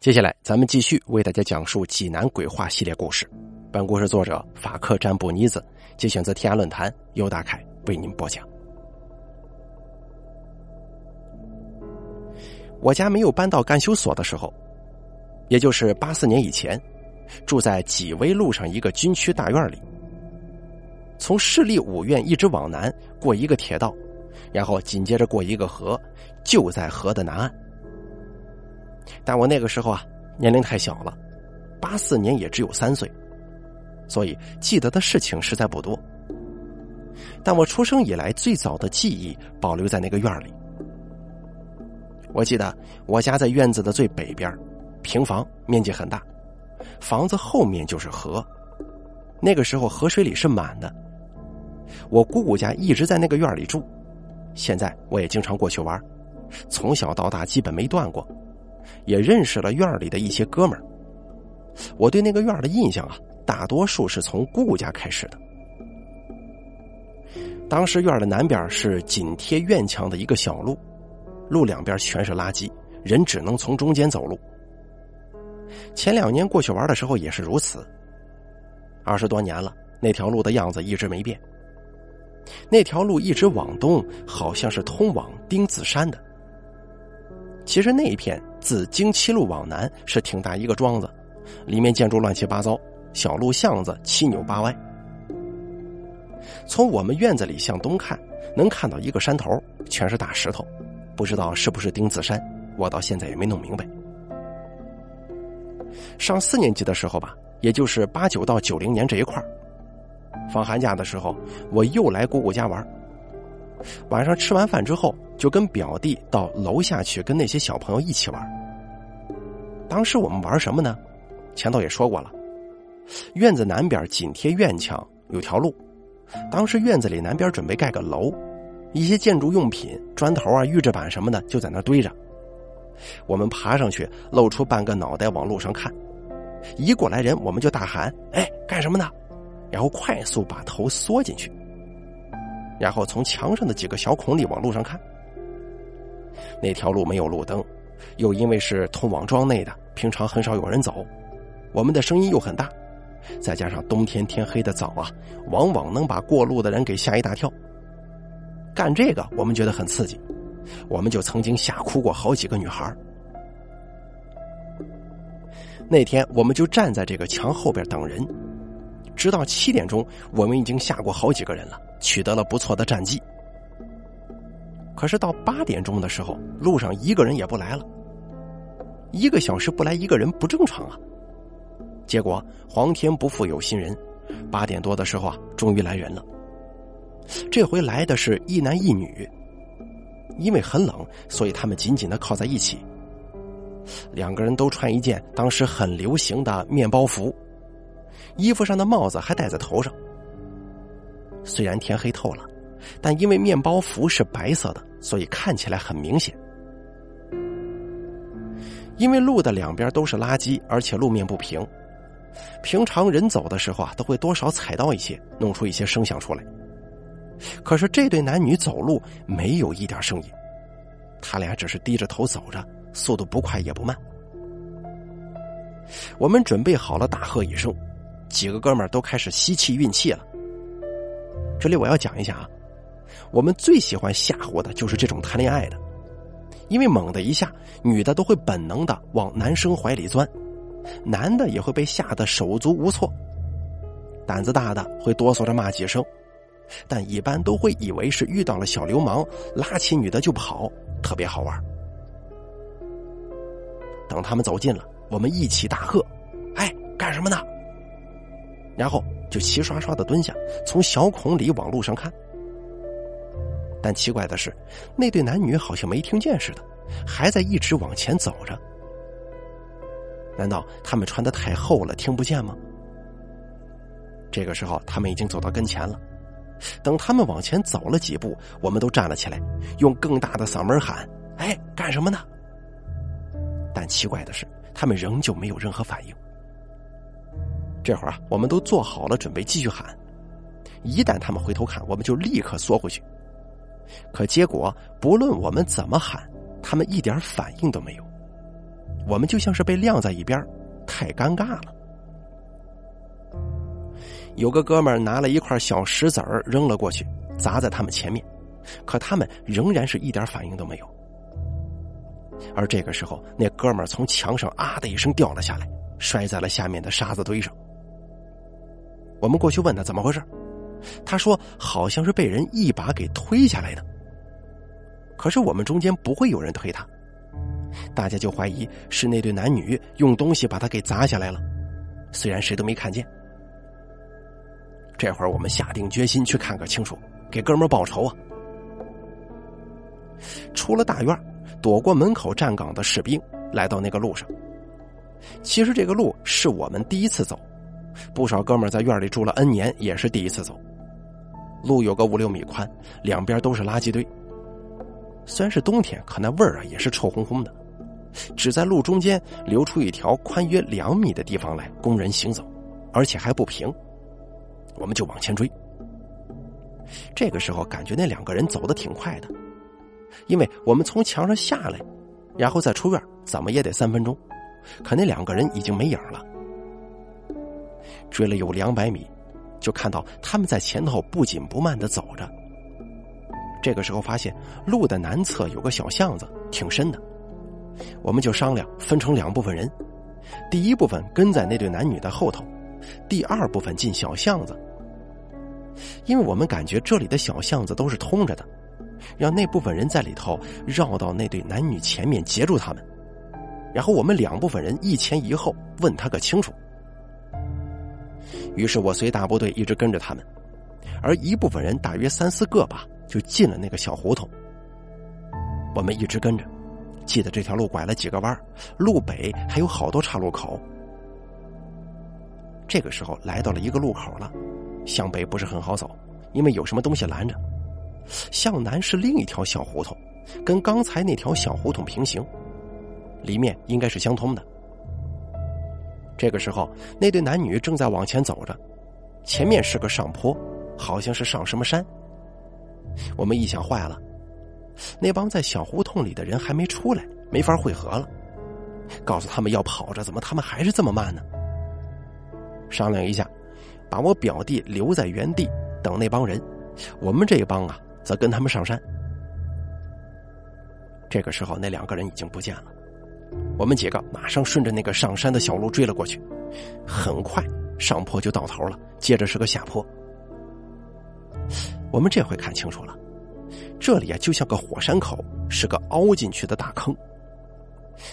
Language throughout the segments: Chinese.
接下来，咱们继续为大家讲述济南鬼话系列故事。本故事作者法克占卜妮子，节选自天涯论坛，由大凯为您播讲。我家没有搬到干休所的时候，也就是八四年以前，住在济威路上一个军区大院里。从市立五院一直往南过一个铁道，然后紧接着过一个河，就在河的南岸。但我那个时候啊，年龄太小了，八四年也只有三岁，所以记得的事情实在不多。但我出生以来最早的记忆保留在那个院里。我记得我家在院子的最北边，平房，面积很大，房子后面就是河。那个时候河水里是满的。我姑姑家一直在那个院里住，现在我也经常过去玩，从小到大基本没断过。也认识了院里的一些哥们儿。我对那个院的印象啊，大多数是从姑姑家开始的。当时院的南边是紧贴院墙的一个小路，路两边全是垃圾，人只能从中间走路。前两年过去玩的时候也是如此。二十多年了，那条路的样子一直没变。那条路一直往东，好像是通往丁子山的。其实那一片自京七路往南是挺大一个庄子，里面建筑乱七八糟，小路巷子七扭八歪。从我们院子里向东看，能看到一个山头，全是大石头，不知道是不是丁子山，我到现在也没弄明白。上四年级的时候吧，也就是八九到九零年这一块放寒假的时候，我又来姑姑家玩。晚上吃完饭之后，就跟表弟到楼下去跟那些小朋友一起玩。当时我们玩什么呢？前头也说过了，院子南边紧贴院墙有条路，当时院子里南边准备盖个楼，一些建筑用品、砖头啊、预制板什么的就在那堆着。我们爬上去，露出半个脑袋往路上看，一过来人我们就大喊：“哎，干什么呢？”然后快速把头缩进去。然后从墙上的几个小孔里往路上看，那条路没有路灯，又因为是通往庄内的，平常很少有人走，我们的声音又很大，再加上冬天天黑的早啊，往往能把过路的人给吓一大跳。干这个我们觉得很刺激，我们就曾经吓哭过好几个女孩。那天我们就站在这个墙后边等人。直到七点钟，我们已经吓过好几个人了，取得了不错的战绩。可是到八点钟的时候，路上一个人也不来了。一个小时不来一个人不正常啊！结果皇天不负有心人，八点多的时候啊，终于来人了。这回来的是一男一女，因为很冷，所以他们紧紧的靠在一起。两个人都穿一件当时很流行的面包服。衣服上的帽子还戴在头上。虽然天黑透了，但因为面包服是白色的，所以看起来很明显。因为路的两边都是垃圾，而且路面不平，平常人走的时候啊，都会多少踩到一些，弄出一些声响出来。可是这对男女走路没有一点声音，他俩只是低着头走着，速度不快也不慢。我们准备好了，大喝一声。几个哥们儿都开始吸气运气了。这里我要讲一下啊，我们最喜欢吓唬的就是这种谈恋爱的，因为猛的一下，女的都会本能的往男生怀里钻，男的也会被吓得手足无措，胆子大的会哆嗦着骂几声，但一般都会以为是遇到了小流氓，拉起女的就跑，特别好玩。等他们走近了，我们一起大喝：“哎，干什么呢？”然后就齐刷刷的蹲下，从小孔里往路上看。但奇怪的是，那对男女好像没听见似的，还在一直往前走着。难道他们穿的太厚了，听不见吗？这个时候，他们已经走到跟前了。等他们往前走了几步，我们都站了起来，用更大的嗓门喊：“哎，干什么呢？”但奇怪的是，他们仍旧没有任何反应。这会儿啊，我们都做好了准备继续喊。一旦他们回头看，我们就立刻缩回去。可结果，不论我们怎么喊，他们一点反应都没有。我们就像是被晾在一边，太尴尬了。有个哥们拿了一块小石子儿扔了过去，砸在他们前面，可他们仍然是一点反应都没有。而这个时候，那哥们从墙上啊的一声掉了下来，摔在了下面的沙子堆上。我们过去问他怎么回事，他说好像是被人一把给推下来的。可是我们中间不会有人推他，大家就怀疑是那对男女用东西把他给砸下来了，虽然谁都没看见。这会儿我们下定决心去看个清楚，给哥们报仇啊！出了大院，躲过门口站岗的士兵，来到那个路上。其实这个路是我们第一次走，不少哥们在院里住了 N 年，也是第一次走。路有个五六米宽，两边都是垃圾堆。虽然是冬天，可那味儿啊也是臭烘烘的。只在路中间留出一条宽约两米的地方来供人行走，而且还不平。我们就往前追。这个时候感觉那两个人走的挺快的，因为我们从墙上下来，然后再出院，怎么也得三分钟。可那两个人已经没影了。追了有两百米，就看到他们在前头不紧不慢的走着。这个时候发现路的南侧有个小巷子，挺深的。我们就商量分成两部分人，第一部分跟在那对男女的后头，第二部分进小巷子。因为我们感觉这里的小巷子都是通着的，让那部分人在里头绕到那对男女前面截住他们，然后我们两部分人一前一后问他个清楚。于是我随大部队一直跟着他们，而一部分人大约三四个吧，就进了那个小胡同。我们一直跟着，记得这条路拐了几个弯，路北还有好多岔路口。这个时候来到了一个路口了。向北不是很好走，因为有什么东西拦着。向南是另一条小胡同，跟刚才那条小胡同平行，里面应该是相通的。这个时候，那对男女正在往前走着，前面是个上坡，好像是上什么山。我们一想，坏了，那帮在小胡同里的人还没出来，没法汇合了。告诉他们要跑着，怎么他们还是这么慢呢？商量一下。把我表弟留在原地等那帮人，我们这一帮啊，则跟他们上山。这个时候，那两个人已经不见了，我们几个马上顺着那个上山的小路追了过去。很快，上坡就到头了，接着是个下坡。我们这回看清楚了，这里啊就像个火山口，是个凹进去的大坑。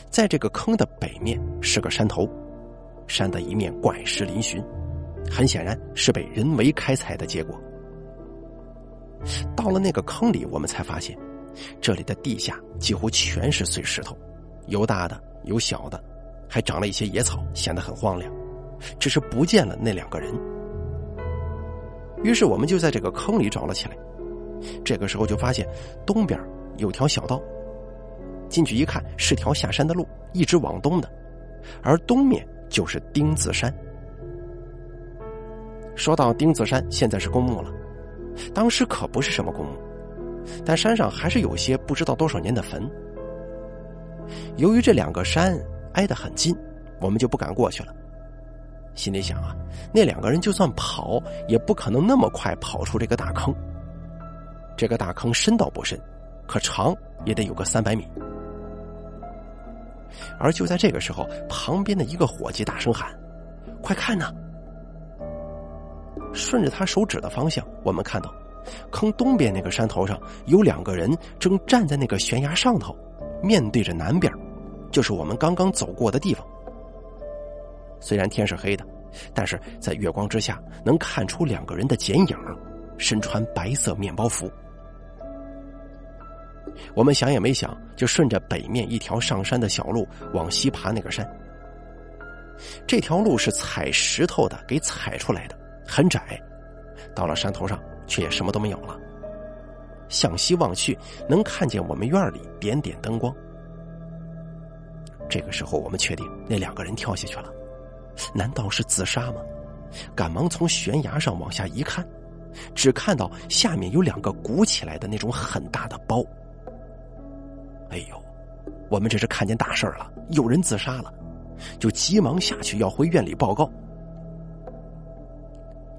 在这个坑的北面是个山头，山的一面怪石嶙峋。很显然是被人为开采的结果。到了那个坑里，我们才发现，这里的地下几乎全是碎石头，有大的，有小的，还长了一些野草，显得很荒凉。只是不见了那两个人。于是我们就在这个坑里找了起来。这个时候就发现东边有条小道，进去一看是条下山的路，一直往东的，而东面就是丁字山。说到丁字山，现在是公墓了，当时可不是什么公墓，但山上还是有些不知道多少年的坟。由于这两个山挨得很近，我们就不敢过去了。心里想啊，那两个人就算跑，也不可能那么快跑出这个大坑。这个大坑深倒不深，可长也得有个三百米。而就在这个时候，旁边的一个伙计大声喊：“快看呐！”顺着他手指的方向，我们看到，坑东边那个山头上有两个人正站在那个悬崖上头，面对着南边，就是我们刚刚走过的地方。虽然天是黑的，但是在月光之下能看出两个人的剪影，身穿白色面包服。我们想也没想，就顺着北面一条上山的小路往西爬那个山。这条路是踩石头的，给踩出来的。很窄，到了山头上，却也什么都没有了。向西望去，能看见我们院里点点灯光。这个时候，我们确定那两个人跳下去了。难道是自杀吗？赶忙从悬崖上往下一看，只看到下面有两个鼓起来的那种很大的包。哎呦，我们这是看见大事了，有人自杀了，就急忙下去要回院里报告。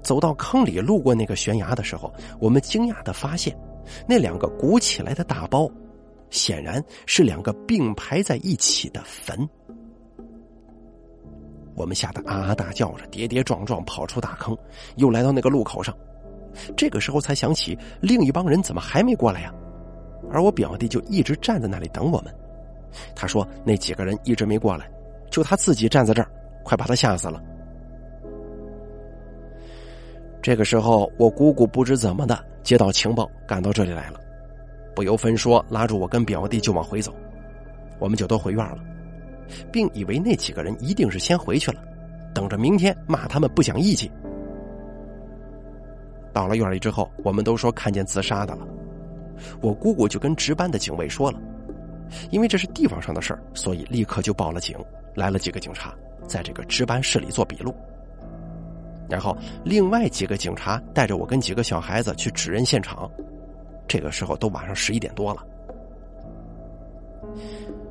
走到坑里，路过那个悬崖的时候，我们惊讶的发现，那两个鼓起来的大包，显然是两个并排在一起的坟。我们吓得啊啊大叫着，跌跌撞撞跑出大坑，又来到那个路口上。这个时候才想起，另一帮人怎么还没过来呀？而我表弟就一直站在那里等我们。他说那几个人一直没过来，就他自己站在这儿，快把他吓死了。这个时候，我姑姑不知怎么的接到情报，赶到这里来了，不由分说拉住我跟表弟就往回走，我们就都回院了，并以为那几个人一定是先回去了，等着明天骂他们不讲义气。到了院里之后，我们都说看见自杀的了，我姑姑就跟值班的警卫说了，因为这是地方上的事儿，所以立刻就报了警，来了几个警察，在这个值班室里做笔录。然后，另外几个警察带着我跟几个小孩子去指认现场。这个时候都晚上十一点多了。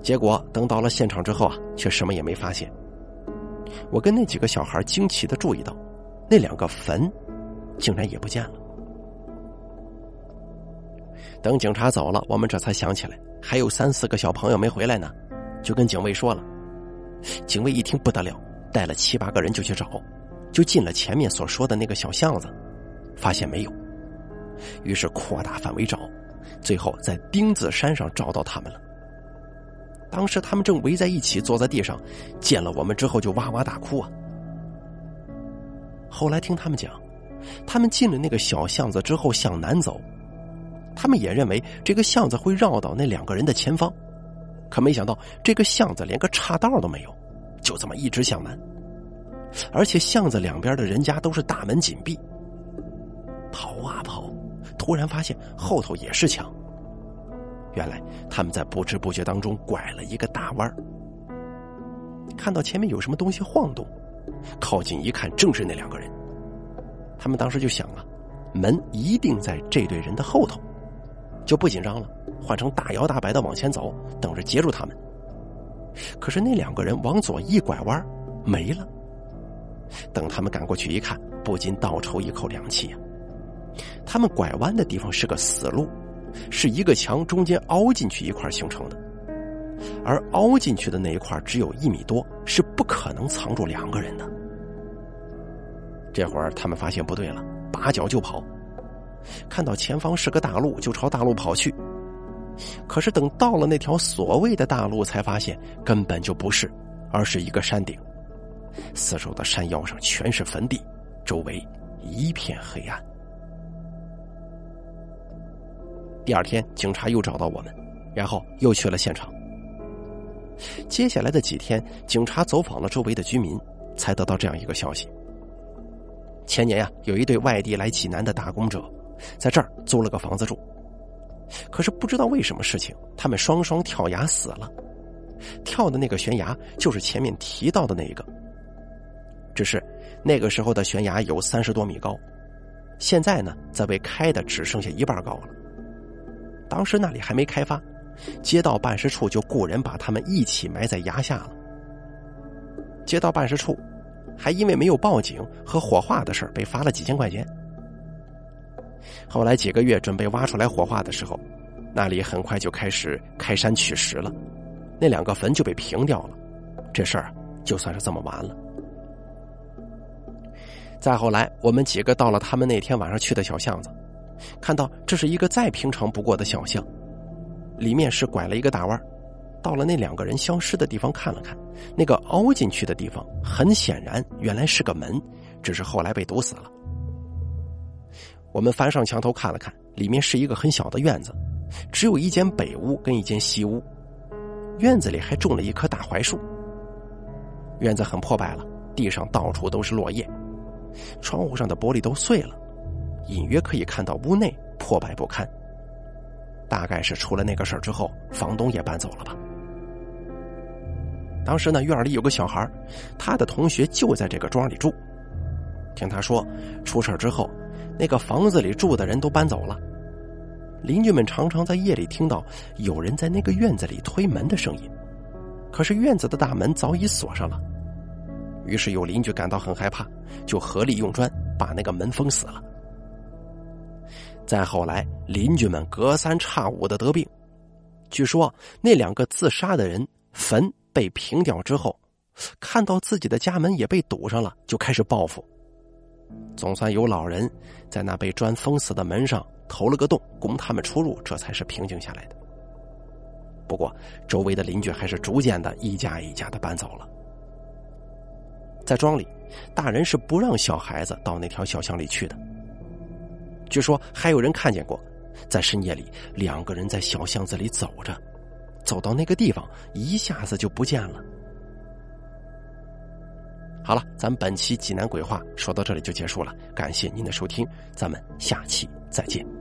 结果等到了现场之后啊，却什么也没发现。我跟那几个小孩惊奇的注意到，那两个坟竟然也不见了。等警察走了，我们这才想起来还有三四个小朋友没回来呢，就跟警卫说了。警卫一听不得了，带了七八个人就去找。就进了前面所说的那个小巷子，发现没有，于是扩大范围找，最后在钉子山上找到他们了。当时他们正围在一起坐在地上，见了我们之后就哇哇大哭啊。后来听他们讲，他们进了那个小巷子之后向南走，他们也认为这个巷子会绕到那两个人的前方，可没想到这个巷子连个岔道都没有，就这么一直向南。而且巷子两边的人家都是大门紧闭，跑啊跑，突然发现后头也是墙。原来他们在不知不觉当中拐了一个大弯看到前面有什么东西晃动，靠近一看，正是那两个人。他们当时就想啊，门一定在这对人的后头，就不紧张了，换成大摇大摆的往前走，等着截住他们。可是那两个人往左一拐弯，没了。等他们赶过去一看，不禁倒抽一口凉气呀！他们拐弯的地方是个死路，是一个墙中间凹进去一块形成的，而凹进去的那一块只有一米多，是不可能藏住两个人的。这会儿他们发现不对了，拔脚就跑，看到前方是个大路，就朝大路跑去。可是等到了那条所谓的大路，才发现根本就不是，而是一个山顶。四周的山腰上全是坟地，周围一片黑暗。第二天，警察又找到我们，然后又去了现场。接下来的几天，警察走访了周围的居民，才得到这样一个消息：前年呀，有一对外地来济南的打工者，在这儿租了个房子住。可是不知道为什么事情，他们双双跳崖死了。跳的那个悬崖，就是前面提到的那一个。只是那个时候的悬崖有三十多米高，现在呢，则被开的只剩下一半高了。当时那里还没开发，街道办事处就雇人把他们一起埋在崖下了。街道办事处还因为没有报警和火化的事被罚了几千块钱。后来几个月准备挖出来火化的时候，那里很快就开始开山取石了，那两个坟就被平掉了，这事儿就算是这么完了。再后来，我们几个到了他们那天晚上去的小巷子，看到这是一个再平常不过的小巷，里面是拐了一个大弯。到了那两个人消失的地方看了看，那个凹进去的地方，很显然原来是个门，只是后来被堵死了。我们翻上墙头看了看，里面是一个很小的院子，只有一间北屋跟一间西屋，院子里还种了一棵大槐树。院子很破败了，地上到处都是落叶。窗户上的玻璃都碎了，隐约可以看到屋内破败不堪。大概是出了那个事儿之后，房东也搬走了吧。当时呢，院里有个小孩，他的同学就在这个庄里住。听他说，出事儿之后，那个房子里住的人都搬走了。邻居们常常在夜里听到有人在那个院子里推门的声音，可是院子的大门早已锁上了。于是有邻居感到很害怕，就合力用砖把那个门封死了。再后来，邻居们隔三差五的得病，据说那两个自杀的人坟被平掉之后，看到自己的家门也被堵上了，就开始报复。总算有老人在那被砖封死的门上投了个洞，供他们出入，这才是平静下来的。不过，周围的邻居还是逐渐的一家一家的搬走了。在庄里，大人是不让小孩子到那条小巷里去的。据说还有人看见过，在深夜里两个人在小巷子里走着，走到那个地方，一下子就不见了。好了，咱们本期济南鬼话说到这里就结束了，感谢您的收听，咱们下期再见。